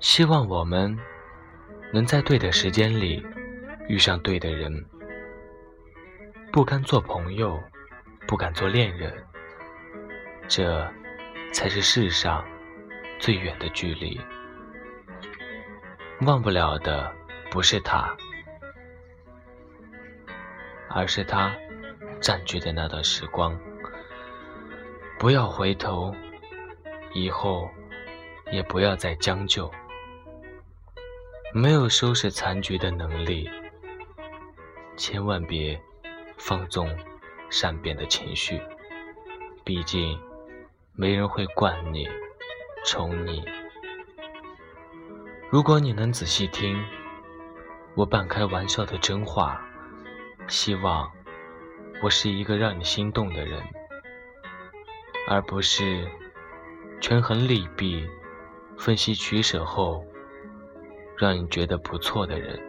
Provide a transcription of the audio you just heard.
希望我们能在对的时间里遇上对的人。不甘做朋友，不敢做恋人，这才是世上最远的距离。忘不了的不是他，而是他占据的那段时光。不要回头，以后也不要再将就。没有收拾残局的能力，千万别。放纵善变的情绪，毕竟没人会惯你、宠你。如果你能仔细听我半开玩笑的真话，希望我是一个让你心动的人，而不是权衡利弊、分析取舍后让你觉得不错的人。